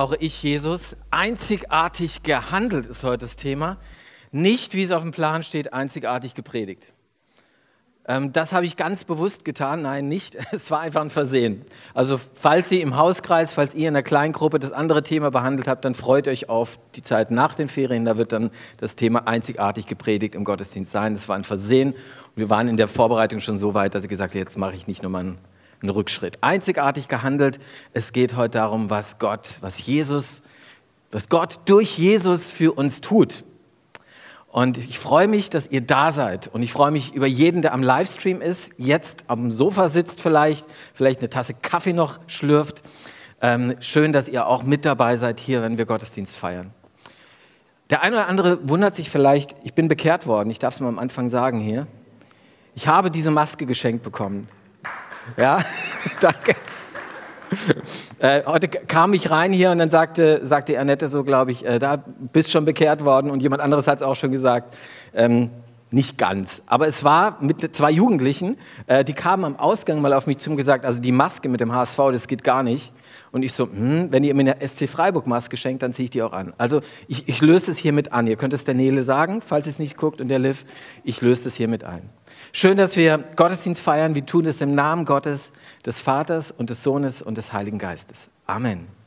brauche ich Jesus. Einzigartig gehandelt ist heute das Thema. Nicht, wie es auf dem Plan steht, einzigartig gepredigt. Ähm, das habe ich ganz bewusst getan. Nein, nicht. Es war einfach ein Versehen. Also, falls Sie im Hauskreis, falls ihr in der Kleingruppe das andere Thema behandelt habt, dann freut euch auf die Zeit nach den Ferien. Da wird dann das Thema einzigartig gepredigt im Gottesdienst sein. Das war ein Versehen. Und wir waren in der Vorbereitung schon so weit, dass ich gesagt habe, jetzt mache ich nicht nochmal einen ein Rückschritt. Einzigartig gehandelt. Es geht heute darum, was Gott, was Jesus, was Gott durch Jesus für uns tut. Und ich freue mich, dass ihr da seid. Und ich freue mich über jeden, der am Livestream ist, jetzt am Sofa sitzt vielleicht, vielleicht eine Tasse Kaffee noch schlürft. Ähm, schön, dass ihr auch mit dabei seid hier, wenn wir Gottesdienst feiern. Der eine oder andere wundert sich vielleicht, ich bin bekehrt worden, ich darf es mal am Anfang sagen hier. Ich habe diese Maske geschenkt bekommen. Ja, danke. Äh, heute kam ich rein hier und dann sagte, sagte Annette so, glaube ich, äh, da bist schon bekehrt worden und jemand anderes hat es auch schon gesagt. Ähm, nicht ganz. Aber es war mit zwei Jugendlichen, äh, die kamen am Ausgang mal auf mich zu und gesagt, also die Maske mit dem HSV, das geht gar nicht. Und ich so, hm, wenn ihr mir eine SC Freiburg Maske schenkt, dann ziehe ich die auch an. Also ich, ich löse es hiermit an. Ihr könnt es der Nele sagen, falls ihr es nicht guckt und der Liv, ich löse es hiermit ein. Schön, dass wir Gottesdienst feiern. Wir tun es im Namen Gottes, des Vaters und des Sohnes und des Heiligen Geistes. Amen.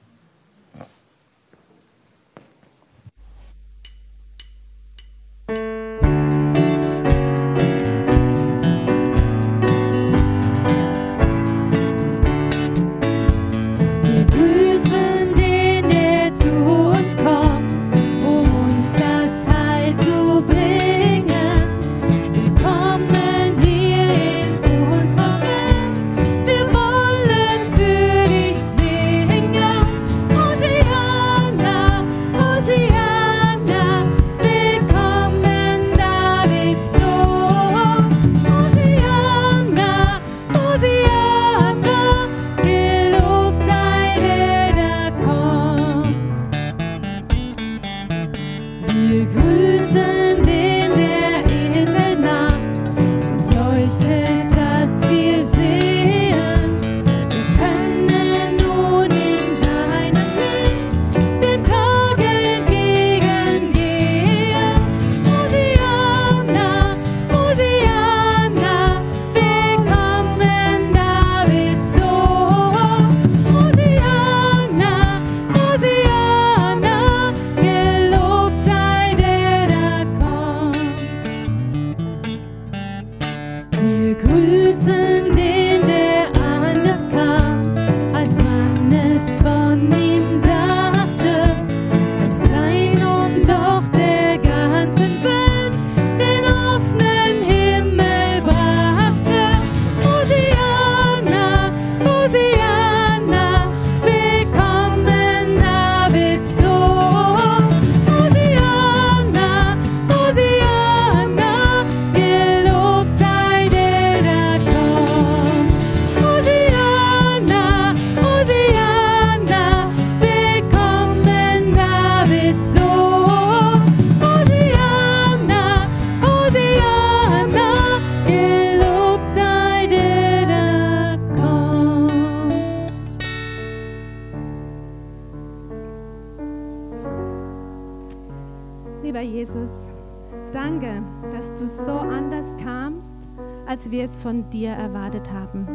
Von dir erwartet haben,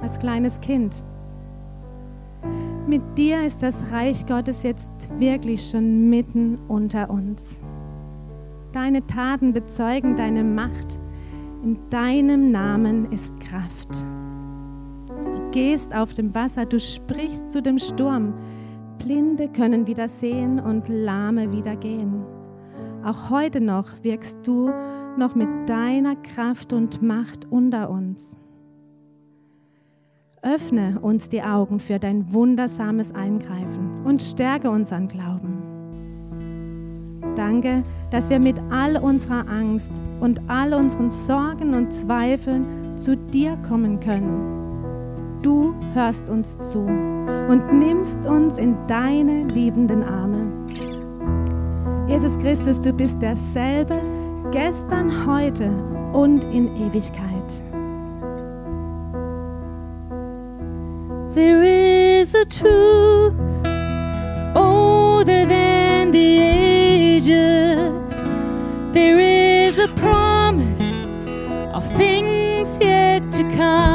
als kleines Kind. Mit dir ist das Reich Gottes jetzt wirklich schon mitten unter uns. Deine Taten bezeugen deine Macht. In deinem Namen ist Kraft. Du gehst auf dem Wasser, du sprichst zu dem Sturm. Blinde können wieder sehen und Lahme wieder gehen. Auch heute noch wirkst du noch mit deiner Kraft und Macht unter uns. Öffne uns die Augen für dein wundersames Eingreifen und stärke unseren Glauben. Danke, dass wir mit all unserer Angst und all unseren Sorgen und Zweifeln zu dir kommen können. Du hörst uns zu und nimmst uns in deine liebenden Arme. Jesus Christus, du bist derselbe, gestern, heute und in Ewigkeit. There is a truth older than the ages. There is a promise of things yet to come.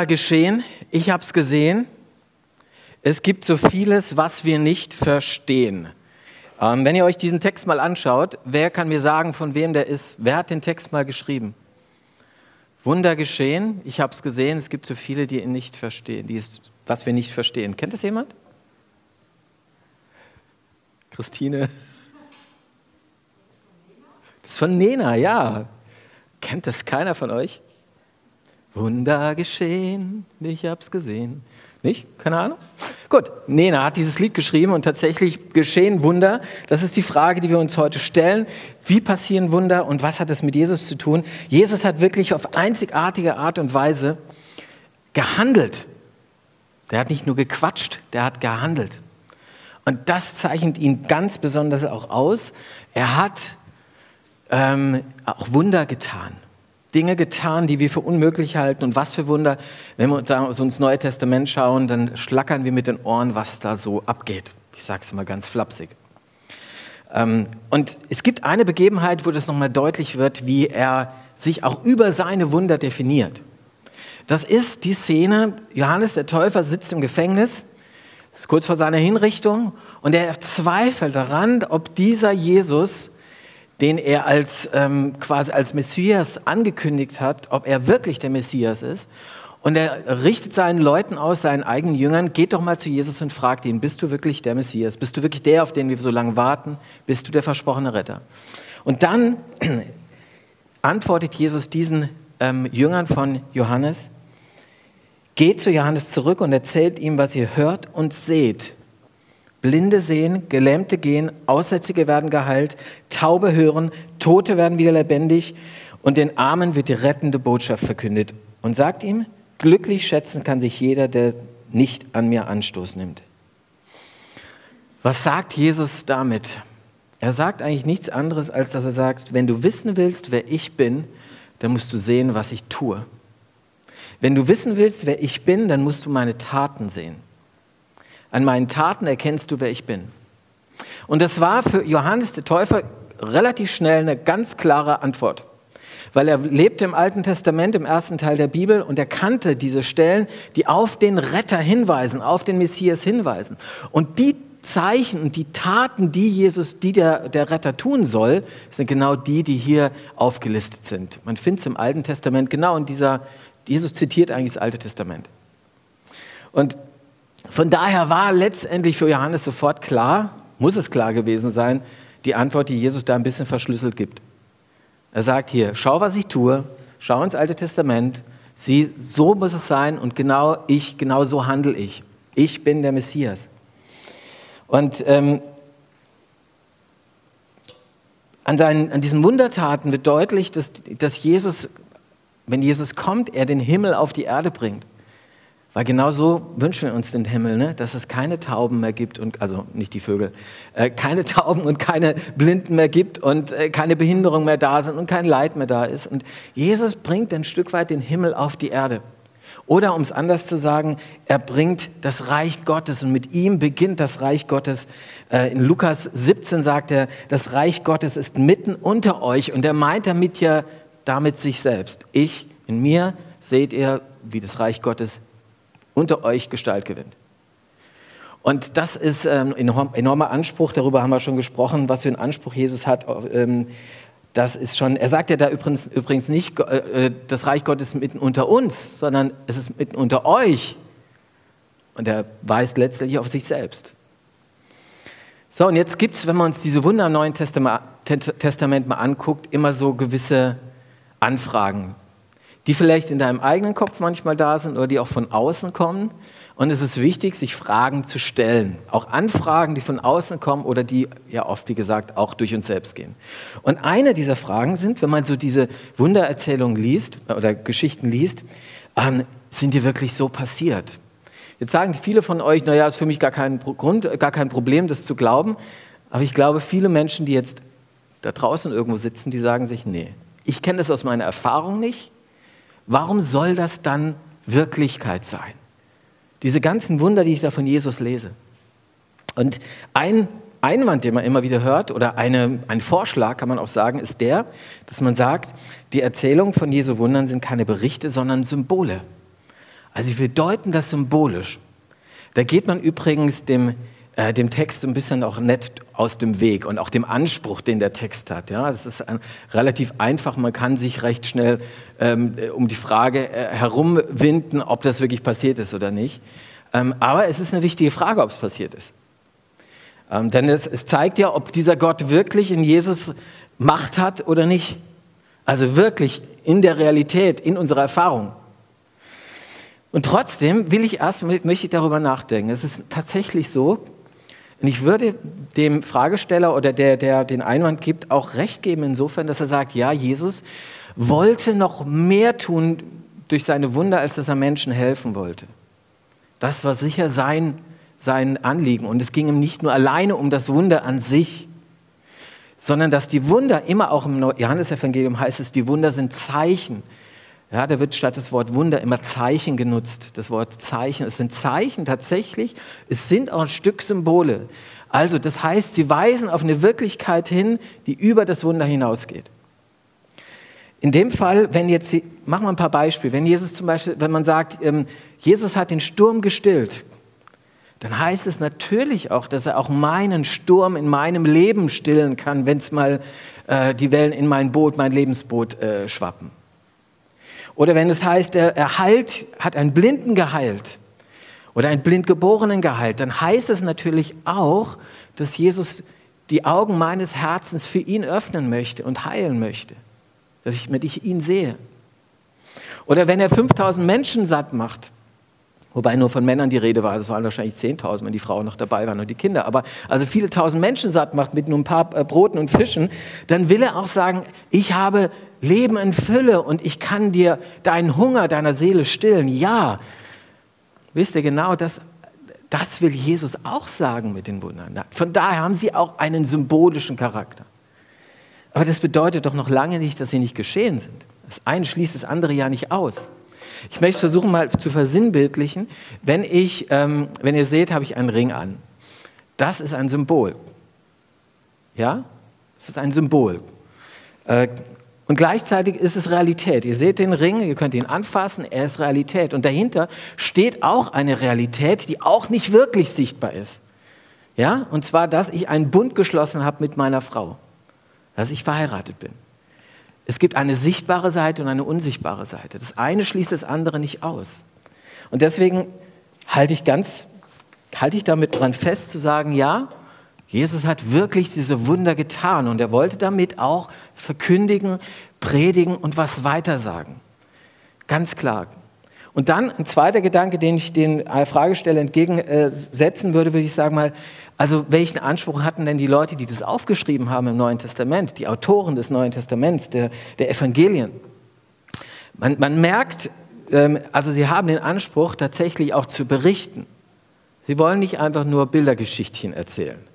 da geschehen? Ich habe es gesehen. Es gibt so vieles, was wir nicht verstehen. Ähm, wenn ihr euch diesen Text mal anschaut, wer kann mir sagen, von wem der ist? Wer hat den Text mal geschrieben? Wunder geschehen. Ich habe es gesehen. Es gibt so viele, die ihn nicht verstehen, die es, was wir nicht verstehen. Kennt es jemand? Christine. Das ist von Nena, ja. Kennt das keiner von euch? Wunder geschehen, ich hab's gesehen. Nicht? Keine Ahnung? Gut, Nena hat dieses Lied geschrieben und tatsächlich geschehen Wunder. Das ist die Frage, die wir uns heute stellen. Wie passieren Wunder und was hat es mit Jesus zu tun? Jesus hat wirklich auf einzigartige Art und Weise gehandelt. Der hat nicht nur gequatscht, der hat gehandelt. Und das zeichnet ihn ganz besonders auch aus. Er hat ähm, auch Wunder getan. Dinge getan, die wir für unmöglich halten. Und was für Wunder, wenn wir uns ins Neue Testament schauen, dann schlackern wir mit den Ohren, was da so abgeht. Ich sage es mal ganz flapsig. Ähm, und es gibt eine Begebenheit, wo das nochmal deutlich wird, wie er sich auch über seine Wunder definiert. Das ist die Szene, Johannes der Täufer sitzt im Gefängnis, kurz vor seiner Hinrichtung, und er zweifelt daran, ob dieser Jesus den er als, ähm, quasi als Messias angekündigt hat, ob er wirklich der Messias ist. Und er richtet seinen Leuten aus, seinen eigenen Jüngern, geht doch mal zu Jesus und fragt ihn, bist du wirklich der Messias? Bist du wirklich der, auf den wir so lange warten? Bist du der versprochene Retter? Und dann antwortet Jesus diesen ähm, Jüngern von Johannes, geht zu Johannes zurück und erzählt ihm, was ihr hört und seht. Blinde sehen, Gelähmte gehen, Aussätzige werden geheilt, Taube hören, Tote werden wieder lebendig und den Armen wird die rettende Botschaft verkündet. Und sagt ihm, glücklich schätzen kann sich jeder, der nicht an mir Anstoß nimmt. Was sagt Jesus damit? Er sagt eigentlich nichts anderes, als dass er sagt, wenn du wissen willst, wer ich bin, dann musst du sehen, was ich tue. Wenn du wissen willst, wer ich bin, dann musst du meine Taten sehen. An meinen Taten erkennst du, wer ich bin. Und das war für Johannes der Täufer relativ schnell eine ganz klare Antwort. Weil er lebte im Alten Testament, im ersten Teil der Bibel, und er kannte diese Stellen, die auf den Retter hinweisen, auf den Messias hinweisen. Und die Zeichen und die Taten, die Jesus, die der, der Retter tun soll, sind genau die, die hier aufgelistet sind. Man findet es im Alten Testament genau in dieser, Jesus zitiert eigentlich das Alte Testament. Und von daher war letztendlich für Johannes sofort klar, muss es klar gewesen sein, die Antwort, die Jesus da ein bisschen verschlüsselt gibt. Er sagt hier, schau, was ich tue, schau ins Alte Testament, sieh, so muss es sein und genau ich, genau so handle ich. Ich bin der Messias. Und ähm, an, seinen, an diesen Wundertaten wird deutlich, dass, dass Jesus, wenn Jesus kommt, er den Himmel auf die Erde bringt. Weil genau so wünschen wir uns den Himmel, ne? dass es keine Tauben mehr gibt, und, also nicht die Vögel, äh, keine Tauben und keine Blinden mehr gibt und äh, keine Behinderung mehr da sind und kein Leid mehr da ist. Und Jesus bringt ein Stück weit den Himmel auf die Erde. Oder um es anders zu sagen, er bringt das Reich Gottes und mit ihm beginnt das Reich Gottes. Äh, in Lukas 17 sagt er, das Reich Gottes ist mitten unter euch und er meint damit ja damit sich selbst. Ich, in mir seht ihr, wie das Reich Gottes unter euch Gestalt gewinnt. Und das ist ein ähm, enormer Anspruch, darüber haben wir schon gesprochen, was für einen Anspruch Jesus hat. Ähm, das ist schon, er sagt ja da übrigens, übrigens nicht, äh, äh, das Reich Gottes ist mitten unter uns, sondern es ist mitten unter euch. Und er weist letztlich auf sich selbst. So, und jetzt gibt es, wenn man uns diese Wunder im Neuen Testament mal anguckt, immer so gewisse Anfragen die vielleicht in deinem eigenen Kopf manchmal da sind oder die auch von außen kommen. Und es ist wichtig, sich Fragen zu stellen. Auch Anfragen, die von außen kommen oder die ja oft, wie gesagt, auch durch uns selbst gehen. Und eine dieser Fragen sind, wenn man so diese Wundererzählungen liest oder Geschichten liest, ähm, sind die wirklich so passiert? Jetzt sagen viele von euch, naja, ist für mich gar kein Grund, gar kein Problem, das zu glauben. Aber ich glaube, viele Menschen, die jetzt da draußen irgendwo sitzen, die sagen sich, nee, ich kenne das aus meiner Erfahrung nicht warum soll das dann Wirklichkeit sein? Diese ganzen Wunder, die ich da von Jesus lese. Und ein Einwand, den man immer wieder hört, oder eine, ein Vorschlag, kann man auch sagen, ist der, dass man sagt, die Erzählungen von Jesu Wundern sind keine Berichte, sondern Symbole. Also wir deuten das symbolisch. Da geht man übrigens dem äh, dem Text ein bisschen auch nett aus dem Weg und auch dem Anspruch, den der Text hat. Ja, das ist ein, relativ einfach. Man kann sich recht schnell ähm, um die Frage äh, herumwinden, ob das wirklich passiert ist oder nicht. Ähm, aber es ist eine wichtige Frage, ob es passiert ist. Ähm, denn es, es zeigt ja, ob dieser Gott wirklich in Jesus Macht hat oder nicht. Also wirklich in der Realität, in unserer Erfahrung. Und trotzdem will ich erst, möchte ich darüber nachdenken. Es ist tatsächlich so, und ich würde dem Fragesteller oder der, der den Einwand gibt, auch recht geben insofern, dass er sagt, ja, Jesus wollte noch mehr tun durch seine Wunder, als dass er Menschen helfen wollte. Das war sicher sein, sein Anliegen. Und es ging ihm nicht nur alleine um das Wunder an sich, sondern dass die Wunder, immer auch im Johannesevangelium heißt es, die Wunder sind Zeichen. Ja, da wird statt des Wort Wunder immer Zeichen genutzt. Das Wort Zeichen, es sind Zeichen tatsächlich, es sind auch ein Stück Symbole. Also das heißt, sie weisen auf eine Wirklichkeit hin, die über das Wunder hinausgeht. In dem Fall, wenn jetzt, machen wir ein paar Beispiele, wenn Jesus zum Beispiel, wenn man sagt, ähm, Jesus hat den Sturm gestillt, dann heißt es natürlich auch, dass er auch meinen Sturm in meinem Leben stillen kann, wenn es mal äh, die Wellen in mein Boot, mein Lebensboot äh, schwappen. Oder wenn es heißt, er, er heilt, hat einen Blinden geheilt oder einen Blindgeborenen geheilt, dann heißt es natürlich auch, dass Jesus die Augen meines Herzens für ihn öffnen möchte und heilen möchte, damit ich ihn sehe. Oder wenn er 5000 Menschen satt macht, wobei nur von Männern die Rede war, das waren wahrscheinlich 10.000, wenn die Frauen noch dabei waren und die Kinder, aber also viele tausend Menschen satt macht mit nur ein paar äh, Broten und Fischen, dann will er auch sagen, ich habe Leben in Fülle und ich kann dir deinen Hunger deiner Seele stillen. Ja, wisst ihr genau, das, das will Jesus auch sagen mit den Wundern. Von daher haben sie auch einen symbolischen Charakter. Aber das bedeutet doch noch lange nicht, dass sie nicht geschehen sind. Das eine schließt das andere ja nicht aus. Ich möchte versuchen mal zu versinnbildlichen. Wenn, ich, ähm, wenn ihr seht, habe ich einen Ring an. Das ist ein Symbol. Ja? Das ist ein Symbol. Äh, und gleichzeitig ist es Realität. Ihr seht den Ring, ihr könnt ihn anfassen, er ist Realität. Und dahinter steht auch eine Realität, die auch nicht wirklich sichtbar ist. Ja? Und zwar, dass ich einen Bund geschlossen habe mit meiner Frau, dass ich verheiratet bin. Es gibt eine sichtbare Seite und eine unsichtbare Seite. Das eine schließt das andere nicht aus. Und deswegen halte ich ganz, halte ich damit dran fest zu sagen, ja, Jesus hat wirklich diese Wunder getan und er wollte damit auch verkündigen, predigen und was weitersagen. Ganz klar. Und dann ein zweiter Gedanke, den ich den Fragesteller entgegensetzen würde, würde ich sagen mal, also welchen Anspruch hatten denn die Leute, die das aufgeschrieben haben im Neuen Testament, die Autoren des Neuen Testaments, der, der Evangelien? Man, man merkt, ähm, also sie haben den Anspruch, tatsächlich auch zu berichten. Sie wollen nicht einfach nur Bildergeschichtchen erzählen.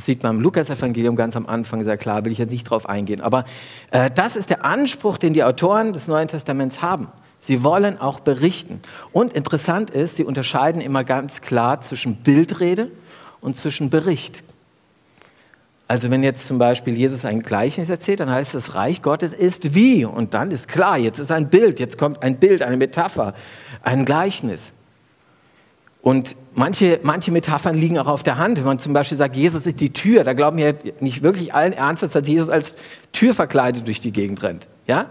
Das sieht man im Lukas-Evangelium ganz am Anfang sehr klar, will ich jetzt nicht drauf eingehen. Aber äh, das ist der Anspruch, den die Autoren des Neuen Testaments haben. Sie wollen auch berichten. Und interessant ist, sie unterscheiden immer ganz klar zwischen Bildrede und zwischen Bericht. Also wenn jetzt zum Beispiel Jesus ein Gleichnis erzählt, dann heißt es, das Reich Gottes ist wie. Und dann ist klar, jetzt ist ein Bild, jetzt kommt ein Bild, eine Metapher, ein Gleichnis. Und manche, manche Metaphern liegen auch auf der Hand. Wenn man zum Beispiel sagt, Jesus ist die Tür, da glauben wir nicht wirklich allen Ernstes, dass Jesus als Tür verkleidet durch die Gegend rennt. Ja?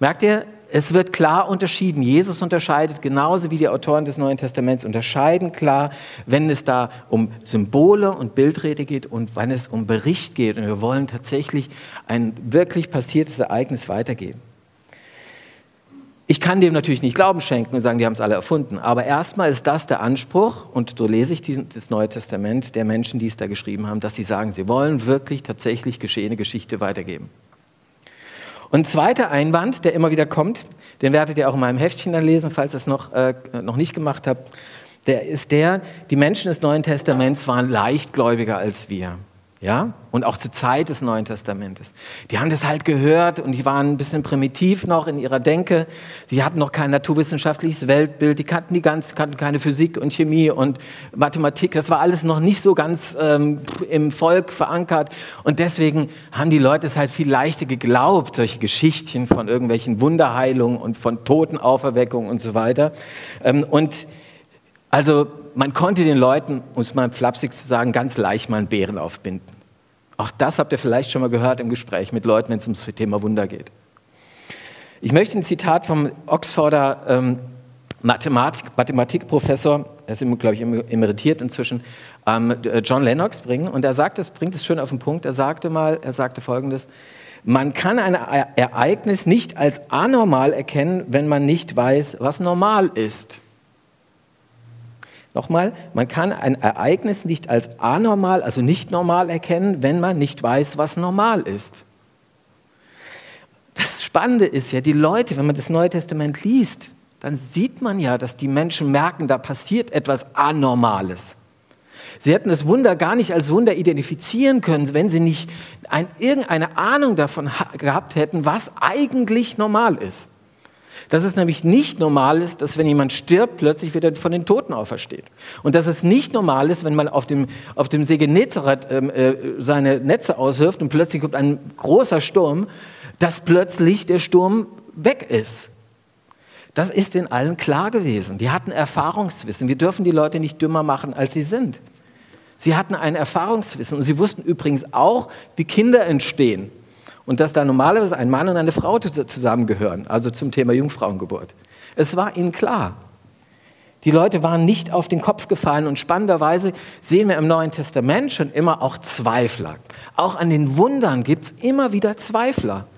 Merkt ihr, es wird klar unterschieden. Jesus unterscheidet genauso wie die Autoren des Neuen Testaments unterscheiden klar, wenn es da um Symbole und Bildrede geht und wenn es um Bericht geht. Und wir wollen tatsächlich ein wirklich passiertes Ereignis weitergeben. Ich kann dem natürlich nicht Glauben schenken und sagen, die haben es alle erfunden. Aber erstmal ist das der Anspruch, und so lese ich das Neue Testament der Menschen, die es da geschrieben haben, dass sie sagen, sie wollen wirklich tatsächlich geschehene Geschichte weitergeben. Und ein zweiter Einwand, der immer wieder kommt, den werdet ihr auch in meinem Heftchen dann lesen, falls ihr es noch, äh, noch nicht gemacht habt, der ist der, die Menschen des Neuen Testaments waren leichtgläubiger als wir ja, und auch zur Zeit des Neuen Testamentes. Die haben das halt gehört und die waren ein bisschen primitiv noch in ihrer Denke. Die hatten noch kein naturwissenschaftliches Weltbild, die kannten die ganz, kannten keine Physik und Chemie und Mathematik. Das war alles noch nicht so ganz ähm, im Volk verankert und deswegen haben die Leute es halt viel leichter geglaubt, solche Geschichtchen von irgendwelchen Wunderheilungen und von Totenauferweckungen und so weiter. Ähm, und also man konnte den Leuten, um es mal flapsig zu sagen, ganz leicht mal einen Bären aufbinden. Auch das habt ihr vielleicht schon mal gehört im Gespräch mit Leuten, wenn es ums Thema Wunder geht. Ich möchte ein Zitat vom Oxforder ähm, Mathematik, Mathematikprofessor, er ist, glaube ich, emeritiert inzwischen, ähm, John Lennox bringen. Und er sagt, es bringt es schön auf den Punkt. Er sagte mal, er sagte Folgendes: Man kann ein Ereignis nicht als anormal erkennen, wenn man nicht weiß, was normal ist. Nochmal, man kann ein Ereignis nicht als anormal, also nicht normal erkennen, wenn man nicht weiß, was normal ist. Das Spannende ist ja, die Leute, wenn man das Neue Testament liest, dann sieht man ja, dass die Menschen merken, da passiert etwas Anormales. Sie hätten das Wunder gar nicht als Wunder identifizieren können, wenn sie nicht ein, irgendeine Ahnung davon gehabt hätten, was eigentlich normal ist. Dass es nämlich nicht normal ist, dass wenn jemand stirbt, plötzlich wieder von den Toten aufersteht. Und dass es nicht normal ist, wenn man auf dem, auf dem See Genezareth ähm, äh, seine Netze auswirft und plötzlich kommt ein großer Sturm, dass plötzlich der Sturm weg ist. Das ist in allen klar gewesen. Die hatten Erfahrungswissen. Wir dürfen die Leute nicht dümmer machen, als sie sind. Sie hatten ein Erfahrungswissen und sie wussten übrigens auch, wie Kinder entstehen und dass da normalerweise ein Mann und eine Frau zusammengehören, also zum Thema Jungfrauengeburt. Es war ihnen klar. Die Leute waren nicht auf den Kopf gefallen und spannenderweise sehen wir im Neuen Testament schon immer auch Zweifler. Auch an den Wundern gibt es immer wieder Zweifler.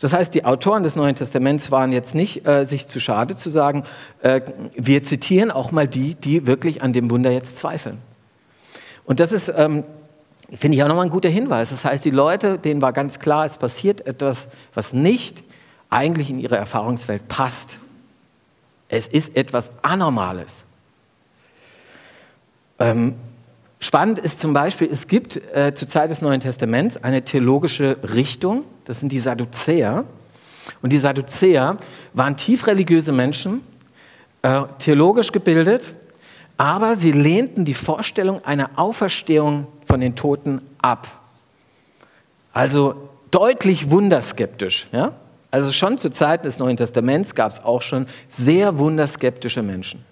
Das heißt, die Autoren des Neuen Testaments waren jetzt nicht äh, sich zu schade zu sagen, äh, wir zitieren auch mal die, die wirklich an dem Wunder jetzt zweifeln. Und das ist, ähm, finde ich auch nochmal ein guter Hinweis. Das heißt, die Leute, denen war ganz klar, es passiert etwas, was nicht eigentlich in ihre Erfahrungswelt passt. Es ist etwas Anormales. Ähm, spannend ist zum Beispiel, es gibt äh, zur Zeit des Neuen Testaments eine theologische Richtung, das sind die Sadduzäer. Und die Sadduzäer waren tief religiöse Menschen, äh, theologisch gebildet, aber sie lehnten die Vorstellung einer Auferstehung von den Toten ab. Also deutlich wunderskeptisch. Ja? Also schon zu Zeiten des Neuen Testaments gab es auch schon sehr wunderskeptische Menschen.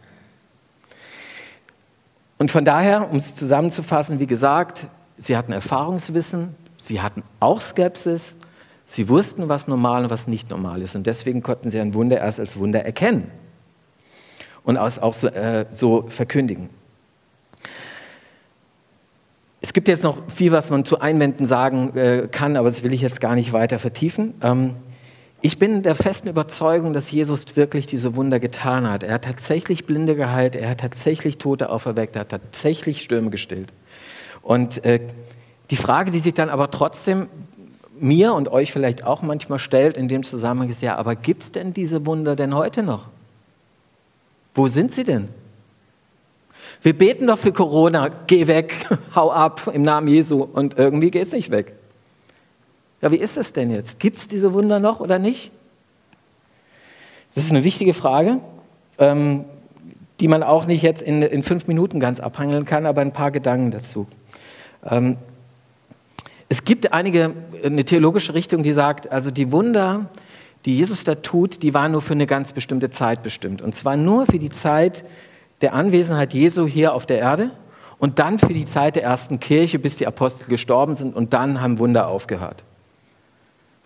Und von daher, um es zusammenzufassen, wie gesagt, sie hatten Erfahrungswissen, sie hatten auch Skepsis, sie wussten, was normal und was nicht normal ist. Und deswegen konnten sie ein Wunder erst als Wunder erkennen und auch so, äh, so verkündigen. Es gibt jetzt noch viel, was man zu Einwänden sagen äh, kann, aber das will ich jetzt gar nicht weiter vertiefen. Ähm, ich bin der festen Überzeugung, dass Jesus wirklich diese Wunder getan hat. Er hat tatsächlich Blinde geheilt, er hat tatsächlich Tote auferweckt, er hat tatsächlich Stürme gestillt. Und äh, die Frage, die sich dann aber trotzdem mir und euch vielleicht auch manchmal stellt in dem Zusammenhang ist, ja, aber gibt es denn diese Wunder denn heute noch? Wo sind sie denn? Wir beten doch für Corona, geh weg, hau ab im Namen Jesu und irgendwie geht es nicht weg. Ja, wie ist es denn jetzt? Gibt es diese Wunder noch oder nicht? Das ist eine wichtige Frage, ähm, die man auch nicht jetzt in, in, fünf Minuten ganz abhandeln kann, aber ein paar Gedanken dazu. Ähm, es gibt einige, eine theologische Richtung, die sagt, also die Wunder, die Jesus da tut, die waren nur für eine ganz bestimmte Zeit bestimmt. Und zwar nur für die Zeit der Anwesenheit Jesu hier auf der Erde und dann für die Zeit der ersten Kirche, bis die Apostel gestorben sind und dann haben Wunder aufgehört.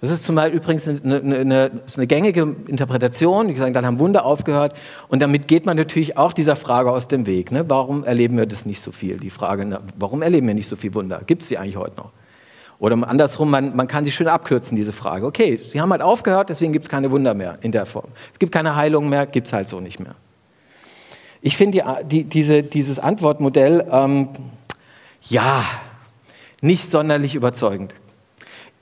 Das ist zum übrigens eine, eine, eine, eine gängige Interpretation. Die sagen, dann haben Wunder aufgehört. Und damit geht man natürlich auch dieser Frage aus dem Weg. Ne? Warum erleben wir das nicht so viel? Die Frage, warum erleben wir nicht so viel Wunder? Gibt es sie eigentlich heute noch? Oder andersrum, man, man kann sie schön abkürzen, diese Frage. Okay, sie haben halt aufgehört, deswegen gibt es keine Wunder mehr in der Form. Es gibt keine Heilung mehr, gibt es halt so nicht mehr. Ich finde die, die, diese, dieses Antwortmodell, ähm, ja, nicht sonderlich überzeugend.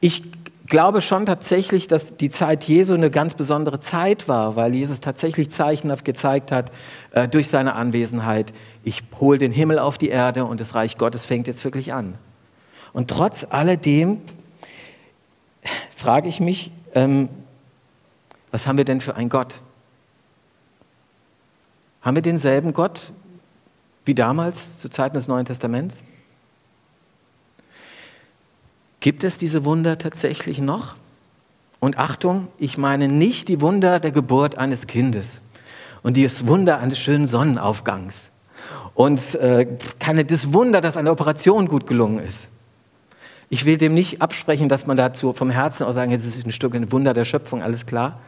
Ich glaube schon tatsächlich, dass die Zeit Jesu eine ganz besondere Zeit war, weil Jesus tatsächlich zeichenhaft gezeigt hat äh, durch seine Anwesenheit, ich hole den Himmel auf die Erde und das Reich Gottes fängt jetzt wirklich an. Und trotz alledem frage ich mich, ähm, was haben wir denn für einen Gott? Haben wir denselben Gott wie damals zu Zeiten des Neuen Testaments? Gibt es diese Wunder tatsächlich noch? Und Achtung, ich meine nicht die Wunder der Geburt eines Kindes und das Wunder eines schönen Sonnenaufgangs und äh, keine, das Wunder, dass eine Operation gut gelungen ist. Ich will dem nicht absprechen, dass man dazu vom Herzen auch sagen, es ist ein Stück ein Wunder der Schöpfung, alles klar,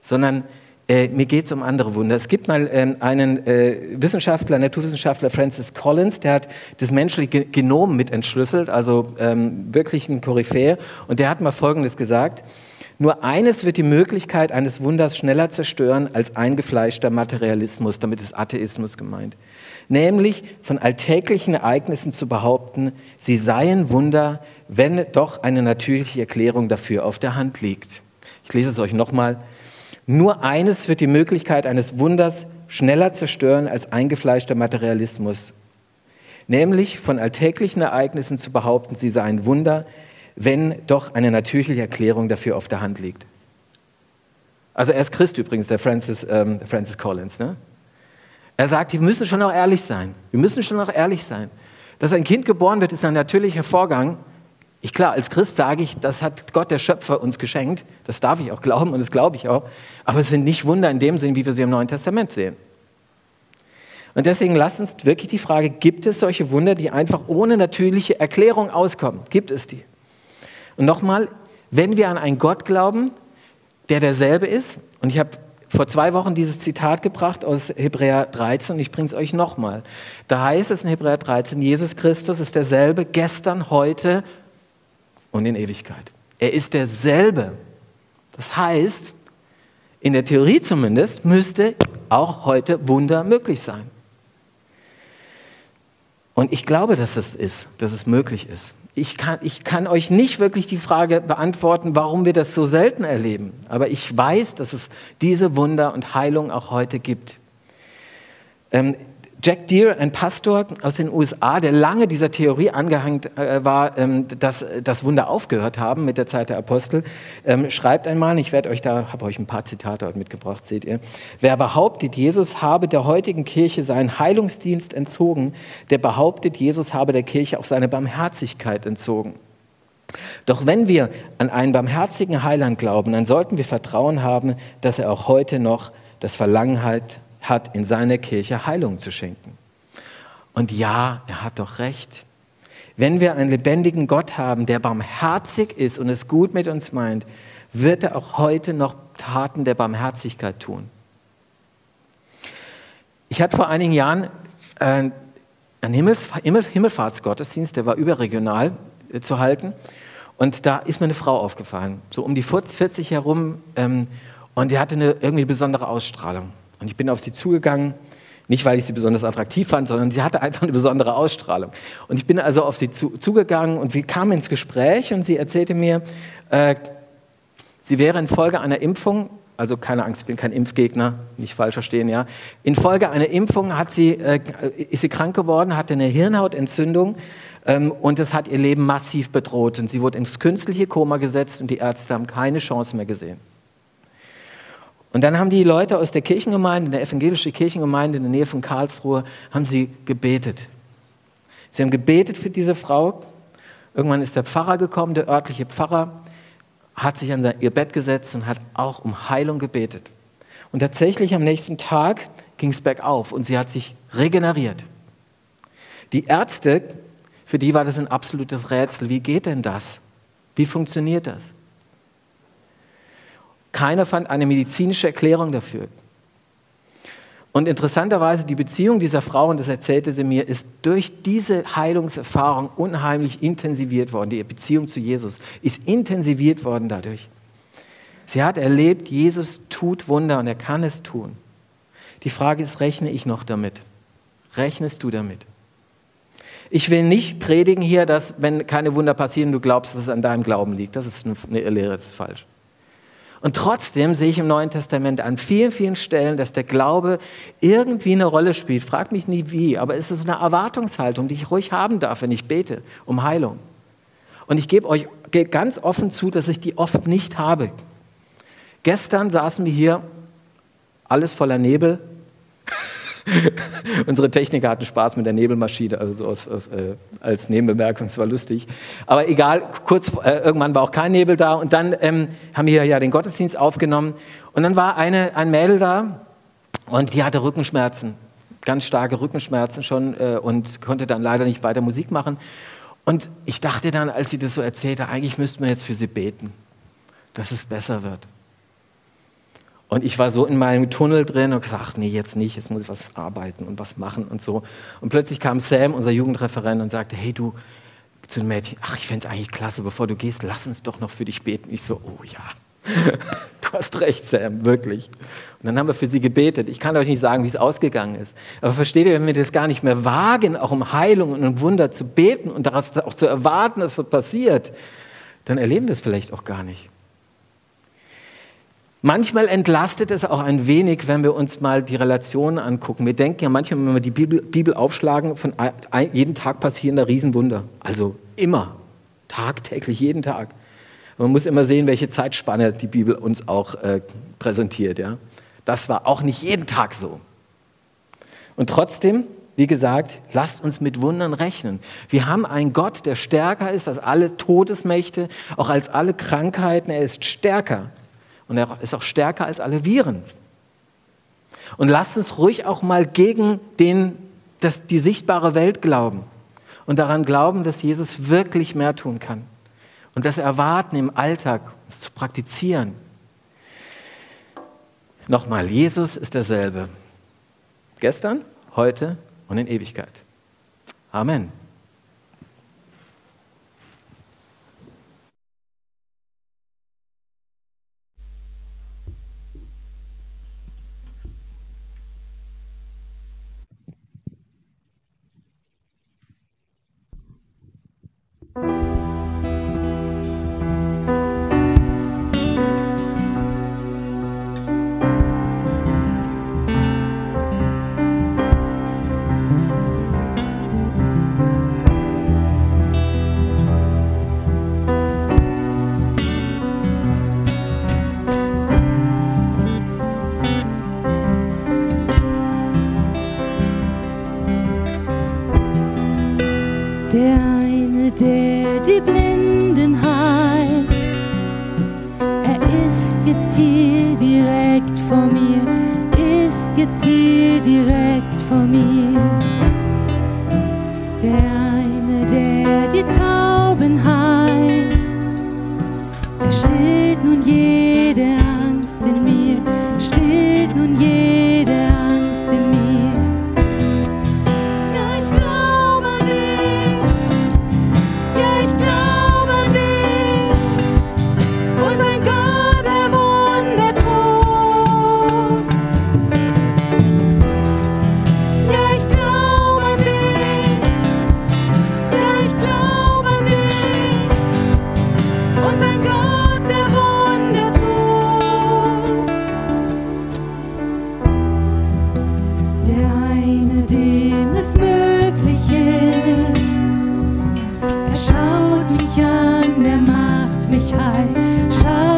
sondern Äh, mir geht es um andere Wunder. Es gibt mal ähm, einen äh, Wissenschaftler, Naturwissenschaftler Francis Collins, der hat das menschliche Genom mit entschlüsselt, also ähm, wirklich ein Koryphäe. Und der hat mal Folgendes gesagt. Nur eines wird die Möglichkeit eines Wunders schneller zerstören als eingefleischter Materialismus, damit ist Atheismus gemeint. Nämlich von alltäglichen Ereignissen zu behaupten, sie seien Wunder, wenn doch eine natürliche Erklärung dafür auf der Hand liegt. Ich lese es euch nochmal. Nur eines wird die Möglichkeit eines Wunders schneller zerstören als eingefleischter Materialismus, nämlich von alltäglichen Ereignissen zu behaupten, sie seien Wunder, wenn doch eine natürliche Erklärung dafür auf der Hand liegt. Also er ist Christ übrigens, der Francis, ähm, Francis Collins. Ne? Er sagt, wir müssen schon auch ehrlich sein. Wir müssen schon auch ehrlich sein. Dass ein Kind geboren wird, ist ein natürlicher Vorgang. Ich klar, als Christ sage ich, das hat Gott der Schöpfer uns geschenkt. Das darf ich auch glauben und das glaube ich auch. Aber es sind nicht Wunder in dem Sinn, wie wir sie im Neuen Testament sehen. Und deswegen lasst uns wirklich die Frage, gibt es solche Wunder, die einfach ohne natürliche Erklärung auskommen? Gibt es die? Und nochmal, wenn wir an einen Gott glauben, der derselbe ist, und ich habe vor zwei Wochen dieses Zitat gebracht aus Hebräer 13 und ich bringe es euch nochmal. Da heißt es in Hebräer 13, Jesus Christus ist derselbe gestern, heute und in Ewigkeit. Er ist derselbe. Das heißt, in der Theorie zumindest müsste auch heute Wunder möglich sein. Und ich glaube, dass das ist, dass es möglich ist. Ich kann, ich kann euch nicht wirklich die Frage beantworten, warum wir das so selten erleben. Aber ich weiß, dass es diese Wunder und Heilung auch heute gibt. Ähm, Jack Deere, ein Pastor aus den USA, der lange dieser Theorie angehängt äh, war, ähm, dass das Wunder aufgehört haben mit der Zeit der Apostel, ähm, schreibt einmal, ich werde euch da, habe euch ein paar Zitate mitgebracht, seht ihr. Wer behauptet, Jesus habe der heutigen Kirche seinen Heilungsdienst entzogen, der behauptet, Jesus habe der Kirche auch seine Barmherzigkeit entzogen. Doch wenn wir an einen barmherzigen Heiland glauben, dann sollten wir Vertrauen haben, dass er auch heute noch das Verlangen hat, hat, in seiner Kirche Heilung zu schenken. Und ja, er hat doch recht. Wenn wir einen lebendigen Gott haben, der barmherzig ist und es gut mit uns meint, wird er auch heute noch Taten der Barmherzigkeit tun. Ich hatte vor einigen Jahren äh, einen Himmels Himmel Himmelfahrtsgottesdienst, der war überregional äh, zu halten. Und da ist mir eine Frau aufgefallen, so um die 40 herum. Ähm, und die hatte eine irgendwie besondere Ausstrahlung. Und ich bin auf sie zugegangen, nicht weil ich sie besonders attraktiv fand, sondern sie hatte einfach eine besondere Ausstrahlung. Und ich bin also auf sie zu, zugegangen und wir kamen ins Gespräch und sie erzählte mir, äh, sie wäre infolge einer Impfung, also keine Angst, ich bin kein Impfgegner, nicht falsch verstehen, ja. Infolge einer Impfung hat sie, äh, ist sie krank geworden, hatte eine Hirnhautentzündung ähm, und das hat ihr Leben massiv bedroht. Und sie wurde ins künstliche Koma gesetzt und die Ärzte haben keine Chance mehr gesehen. Und dann haben die Leute aus der Kirchengemeinde, der evangelischen Kirchengemeinde in der Nähe von Karlsruhe, haben sie gebetet. Sie haben gebetet für diese Frau. Irgendwann ist der Pfarrer gekommen, der örtliche Pfarrer, hat sich an ihr Bett gesetzt und hat auch um Heilung gebetet. Und tatsächlich am nächsten Tag ging es bergauf und sie hat sich regeneriert. Die Ärzte, für die war das ein absolutes Rätsel. Wie geht denn das? Wie funktioniert das? Keiner fand eine medizinische Erklärung dafür. Und interessanterweise, die Beziehung dieser Frau, und das erzählte sie mir, ist durch diese Heilungserfahrung unheimlich intensiviert worden. Die Beziehung zu Jesus ist intensiviert worden dadurch. Sie hat erlebt, Jesus tut Wunder und er kann es tun. Die Frage ist, rechne ich noch damit? Rechnest du damit? Ich will nicht predigen hier, dass wenn keine Wunder passieren, du glaubst, dass es an deinem Glauben liegt. Das ist eine Lehre, das ist falsch. Und trotzdem sehe ich im Neuen Testament an vielen, vielen Stellen, dass der Glaube irgendwie eine Rolle spielt. Frag mich nie wie, aber es ist eine Erwartungshaltung, die ich ruhig haben darf, wenn ich bete um Heilung. Und ich gebe euch ganz offen zu, dass ich die oft nicht habe. Gestern saßen wir hier, alles voller Nebel, Unsere Techniker hatten Spaß mit der Nebelmaschine, also so aus, aus, äh, als Nebenbemerkung, es war lustig. Aber egal, kurz, äh, irgendwann war auch kein Nebel da und dann ähm, haben wir ja den Gottesdienst aufgenommen und dann war eine, ein Mädel da und die hatte Rückenschmerzen, ganz starke Rückenschmerzen schon äh, und konnte dann leider nicht weiter Musik machen. Und ich dachte dann, als sie das so erzählte, eigentlich müssten wir jetzt für sie beten, dass es besser wird. Und ich war so in meinem Tunnel drin und gesagt, nee, jetzt nicht, jetzt muss ich was arbeiten und was machen und so. Und plötzlich kam Sam, unser Jugendreferent, und sagte, hey du, zu den Mädchen, ach, ich fände es eigentlich klasse, bevor du gehst, lass uns doch noch für dich beten. Ich so, oh ja, du hast recht, Sam, wirklich. Und dann haben wir für sie gebetet. Ich kann euch nicht sagen, wie es ausgegangen ist. Aber versteht ihr, wenn wir das gar nicht mehr wagen, auch um Heilung und um Wunder zu beten und daraus auch zu erwarten, dass so passiert, dann erleben wir es vielleicht auch gar nicht. Manchmal entlastet es auch ein wenig, wenn wir uns mal die Relationen angucken. Wir denken ja manchmal, wenn wir die Bibel, Bibel aufschlagen, von jeden Tag passieren da Riesenwunder. Also immer, tagtäglich, jeden Tag. Man muss immer sehen, welche Zeitspanne die Bibel uns auch äh, präsentiert. Ja? Das war auch nicht jeden Tag so. Und trotzdem, wie gesagt, lasst uns mit Wundern rechnen. Wir haben einen Gott, der stärker ist als alle Todesmächte, auch als alle Krankheiten. Er ist stärker. Und er ist auch stärker als alle Viren. Und lasst uns ruhig auch mal gegen den, das, die sichtbare Welt glauben und daran glauben, dass Jesus wirklich mehr tun kann. Und das Erwarten im Alltag zu praktizieren. Nochmal, Jesus ist derselbe. Gestern, heute und in Ewigkeit. Amen. An, er macht mich heil, schaut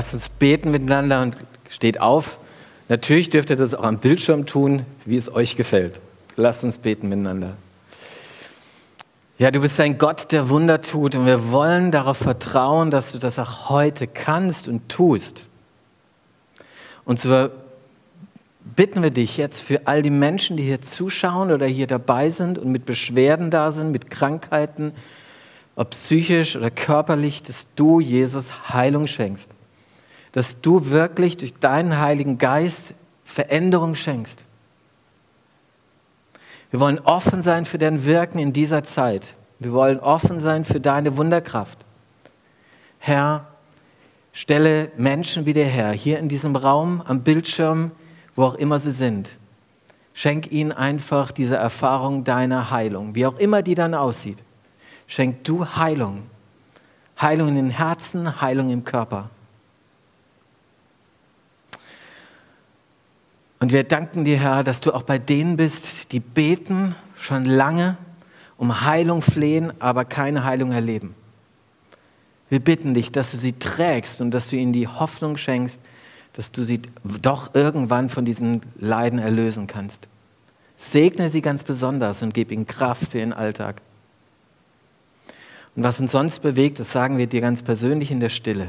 Lasst uns beten miteinander und steht auf. Natürlich dürft ihr das auch am Bildschirm tun, wie es euch gefällt. Lasst uns beten miteinander. Ja, du bist ein Gott, der Wunder tut und wir wollen darauf vertrauen, dass du das auch heute kannst und tust. Und so bitten wir dich jetzt für all die Menschen, die hier zuschauen oder hier dabei sind und mit Beschwerden da sind, mit Krankheiten, ob psychisch oder körperlich, dass du Jesus Heilung schenkst. Dass du wirklich durch deinen Heiligen Geist Veränderung schenkst. Wir wollen offen sein für dein Wirken in dieser Zeit. Wir wollen offen sein für deine Wunderkraft. Herr, stelle Menschen wieder her, hier in diesem Raum, am Bildschirm, wo auch immer sie sind. Schenk ihnen einfach diese Erfahrung deiner Heilung, wie auch immer die dann aussieht. Schenk du Heilung. Heilung in den Herzen, Heilung im Körper. Und wir danken dir, Herr, dass du auch bei denen bist, die beten schon lange, um Heilung flehen, aber keine Heilung erleben. Wir bitten dich, dass du sie trägst und dass du ihnen die Hoffnung schenkst, dass du sie doch irgendwann von diesen Leiden erlösen kannst. Segne sie ganz besonders und gib ihnen Kraft für ihren Alltag. Und was uns sonst bewegt, das sagen wir dir ganz persönlich in der Stille.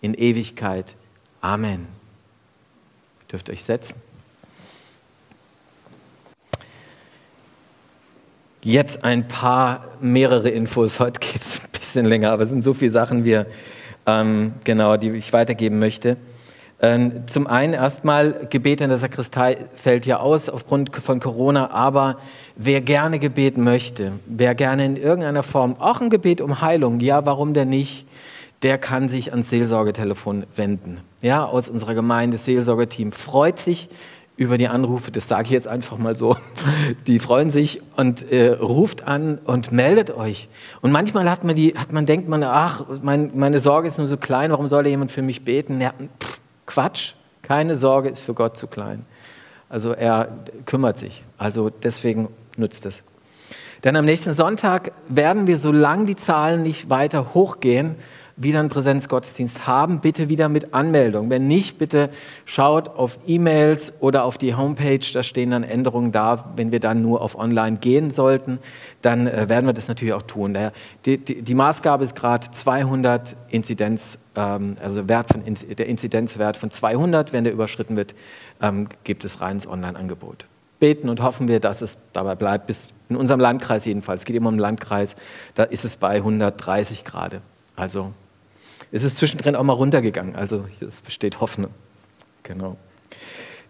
in Ewigkeit. Amen. Ihr dürft euch setzen. Jetzt ein paar, mehrere Infos. Heute geht es ein bisschen länger, aber es sind so viele Sachen, wir, ähm, genau, die ich weitergeben möchte. Ähm, zum einen erstmal, Gebet in der Sakristei fällt ja aus aufgrund von Corona, aber wer gerne gebeten möchte, wer gerne in irgendeiner Form, auch ein Gebet um Heilung, ja, warum denn nicht? Der kann sich ans Seelsorgetelefon wenden. Ja, aus unserer Gemeinde, Seelsorgeteam freut sich über die Anrufe, das sage ich jetzt einfach mal so, die freuen sich und äh, ruft an und meldet euch. Und manchmal hat man, die, hat man denkt man, ach, mein, meine Sorge ist nur so klein, warum soll jemand für mich beten? Ja, pff, Quatsch, keine Sorge ist für Gott zu klein. Also er kümmert sich. Also deswegen nutzt es. Denn am nächsten Sonntag werden wir, solange die Zahlen nicht weiter hochgehen, wieder einen Präsenzgottesdienst haben, bitte wieder mit Anmeldung. Wenn nicht, bitte schaut auf E-Mails oder auf die Homepage, da stehen dann Änderungen da. Wenn wir dann nur auf Online gehen sollten, dann äh, werden wir das natürlich auch tun. Der, die, die, die Maßgabe ist gerade 200 Inzidenz, ähm, also Wert von, der Inzidenzwert von 200. Wenn der überschritten wird, ähm, gibt es reines Online-Angebot. Beten und hoffen wir, dass es dabei bleibt, bis in unserem Landkreis jedenfalls. Es geht immer um den Landkreis, da ist es bei 130 Grad. Also es ist zwischendrin auch mal runtergegangen. Also es besteht Hoffnung. Genau.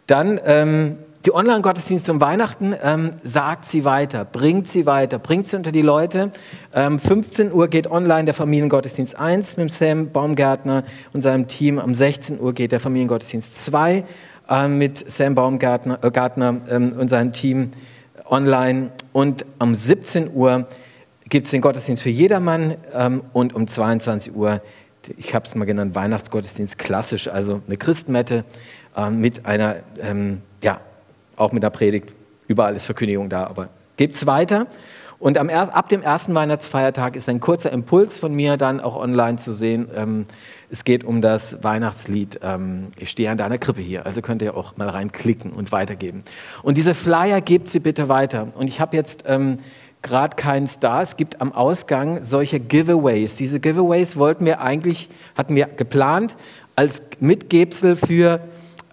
Dann ähm, die Online-Gottesdienste um Weihnachten, ähm, sagt sie weiter, bringt sie weiter, bringt sie unter die Leute. Ähm, 15 Uhr geht online der Familiengottesdienst 1 mit Sam Baumgärtner und seinem Team. Am 16 Uhr geht der Familiengottesdienst 2 äh, mit Sam Baumgärtner äh, Gartner, ähm, und seinem Team online. Und am 17 Uhr gibt es den Gottesdienst für jedermann ähm, und um 22 Uhr ich habe es mal genannt, Weihnachtsgottesdienst klassisch, also eine Christmette äh, mit einer, ähm, ja, auch mit einer Predigt. Überall ist Verkündigung da, aber geht es weiter. Und am, ab dem ersten Weihnachtsfeiertag ist ein kurzer Impuls von mir dann auch online zu sehen. Ähm, es geht um das Weihnachtslied ähm, Ich stehe an deiner Krippe hier. Also könnt ihr auch mal reinklicken und weitergeben. Und diese Flyer gebt sie bitte weiter. Und ich habe jetzt ähm, gerade keinen Star. Es gibt am Ausgang solche Giveaways. Diese Giveaways wollten wir eigentlich, hatten wir geplant als Mitgebsel für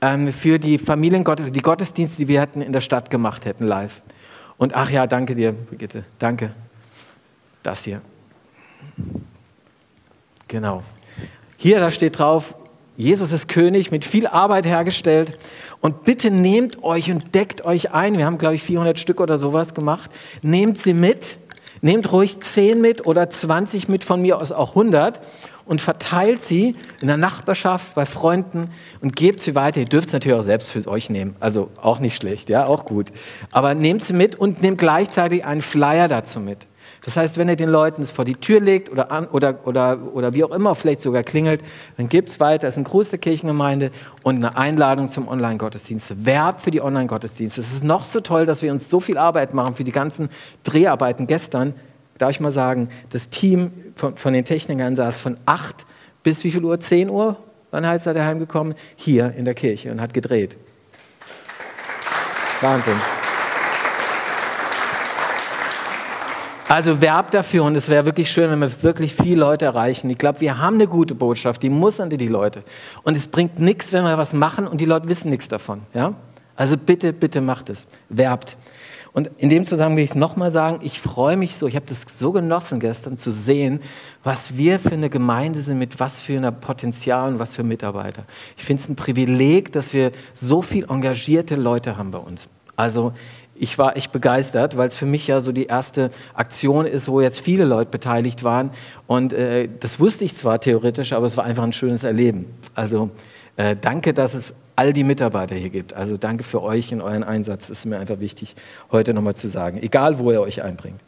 ähm, für die Familiengott die Gottesdienste, die wir hätten in der Stadt gemacht hätten, live. Und ach ja, danke dir, Brigitte. Danke. Das hier. Genau. Hier, da steht drauf, Jesus ist König, mit viel Arbeit hergestellt. Und bitte nehmt euch und deckt euch ein. Wir haben, glaube ich, 400 Stück oder sowas gemacht. Nehmt sie mit. Nehmt ruhig 10 mit oder 20 mit, von mir aus auch 100 und verteilt sie in der Nachbarschaft, bei Freunden und gebt sie weiter. Ihr dürft es natürlich auch selbst für euch nehmen. Also auch nicht schlecht, ja, auch gut. Aber nehmt sie mit und nehmt gleichzeitig einen Flyer dazu mit. Das heißt, wenn ihr den Leuten es vor die Tür legt oder, an, oder, oder, oder wie auch immer, vielleicht sogar klingelt, dann gebt es weiter. Es ist ein Gruß der Kirchengemeinde und eine Einladung zum Online-Gottesdienst. Werbt für die Online-Gottesdienste. Es ist noch so toll, dass wir uns so viel Arbeit machen für die ganzen Dreharbeiten gestern. Darf ich mal sagen, das Team von, von den Technikern saß von 8 bis wie viel Uhr? 10 Uhr? Wann seid ihr heimgekommen? Hier in der Kirche und hat gedreht. Wahnsinn. Also werbt dafür und es wäre wirklich schön, wenn wir wirklich viele Leute erreichen. Ich glaube, wir haben eine gute Botschaft, die muss an die Leute. Und es bringt nichts, wenn wir was machen und die Leute wissen nichts davon. Ja? Also bitte, bitte macht es. Werbt. Und in dem Zusammenhang will ich es nochmal sagen, ich freue mich so, ich habe das so genossen gestern zu sehen, was wir für eine Gemeinde sind, mit was für einem Potenzial und was für Mitarbeiter. Ich finde es ein Privileg, dass wir so viel engagierte Leute haben bei uns. Also ich war echt begeistert, weil es für mich ja so die erste Aktion ist, wo jetzt viele Leute beteiligt waren. Und äh, das wusste ich zwar theoretisch, aber es war einfach ein schönes Erleben. Also äh, danke, dass es all die Mitarbeiter hier gibt. Also danke für euch und euren Einsatz. Das ist mir einfach wichtig, heute nochmal zu sagen. Egal, wo ihr euch einbringt.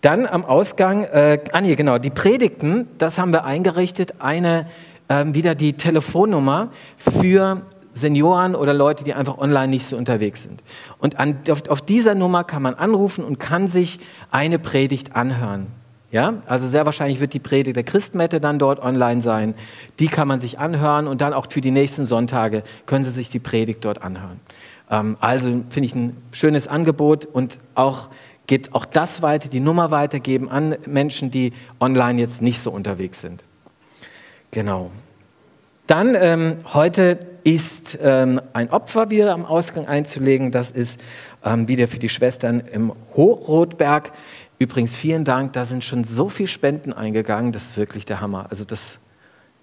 Dann am Ausgang, äh, ah nee, genau, die Predigten, das haben wir eingerichtet. Eine, äh, wieder die Telefonnummer für Senioren oder Leute, die einfach online nicht so unterwegs sind. Und an, auf, auf, dieser Nummer kann man anrufen und kann sich eine Predigt anhören. Ja, also sehr wahrscheinlich wird die Predigt der Christmette dann dort online sein. Die kann man sich anhören und dann auch für die nächsten Sonntage können Sie sich die Predigt dort anhören. Ähm, also finde ich ein schönes Angebot und auch geht auch das weiter, die Nummer weitergeben an Menschen, die online jetzt nicht so unterwegs sind. Genau. Dann ähm, heute ist ähm, ein Opfer wieder am Ausgang einzulegen. Das ist ähm, wieder für die Schwestern im Hochrotberg. Übrigens vielen Dank, da sind schon so viele Spenden eingegangen. Das ist wirklich der Hammer. Also das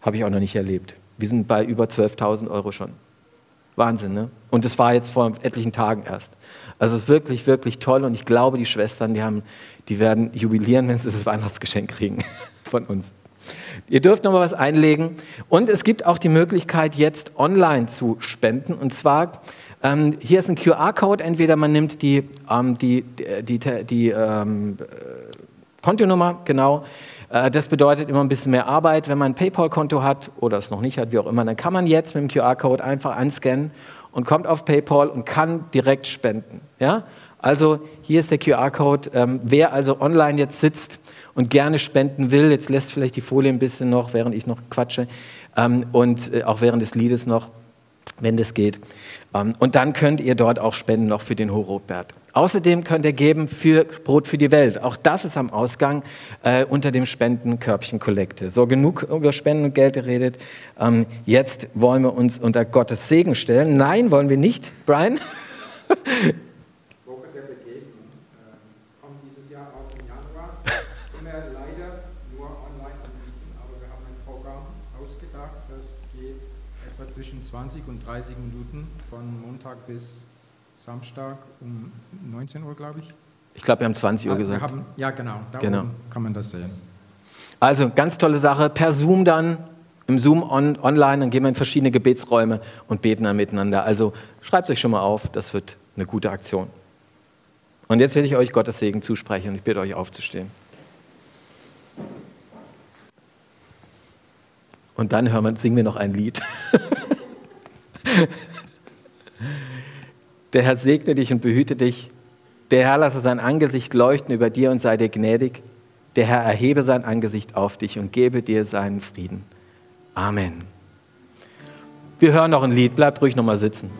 habe ich auch noch nicht erlebt. Wir sind bei über 12.000 Euro schon. Wahnsinn, ne? Und das war jetzt vor etlichen Tagen erst. Also es ist wirklich, wirklich toll und ich glaube, die Schwestern, die, haben, die werden jubilieren, wenn sie das Weihnachtsgeschenk kriegen von uns. Ihr dürft noch mal was einlegen. Und es gibt auch die Möglichkeit, jetzt online zu spenden. Und zwar, ähm, hier ist ein QR-Code. Entweder man nimmt die, ähm, die, die, die, die ähm, Kontonummer, genau. Äh, das bedeutet immer ein bisschen mehr Arbeit. Wenn man ein PayPal-Konto hat oder es noch nicht hat, wie auch immer, dann kann man jetzt mit dem QR-Code einfach anscannen und kommt auf PayPal und kann direkt spenden. Ja? Also hier ist der QR-Code. Ähm, wer also online jetzt sitzt, und gerne spenden will, jetzt lässt vielleicht die Folie ein bisschen noch, während ich noch quatsche ähm, und äh, auch während des Liedes noch, wenn das geht. Ähm, und dann könnt ihr dort auch spenden noch für den Horobert. Außerdem könnt ihr geben für Brot für die Welt. Auch das ist am Ausgang äh, unter dem Spendenkörbchen Kollekte. So genug über Spenden und Geld geredet. Ähm, jetzt wollen wir uns unter Gottes Segen stellen. Nein, wollen wir nicht, Brian. zwischen 20 und 30 Minuten von Montag bis Samstag um 19 Uhr, glaube ich. Ich glaube, wir haben 20 Uhr ah, gesagt. Haben, ja, genau. Da genau. kann man das sehen. Also, ganz tolle Sache. Per Zoom dann, im Zoom on, online, dann gehen wir in verschiedene Gebetsräume und beten dann miteinander. Also, schreibt es euch schon mal auf, das wird eine gute Aktion. Und jetzt will ich euch Gottes Segen zusprechen und ich bitte euch aufzustehen. Und dann hören wir, singen wir noch ein Lied. Der Herr segne dich und behüte dich. Der Herr lasse sein Angesicht leuchten über dir und sei dir gnädig. Der Herr erhebe sein Angesicht auf dich und gebe dir seinen Frieden. Amen. Wir hören noch ein Lied. Bleibt ruhig noch mal sitzen.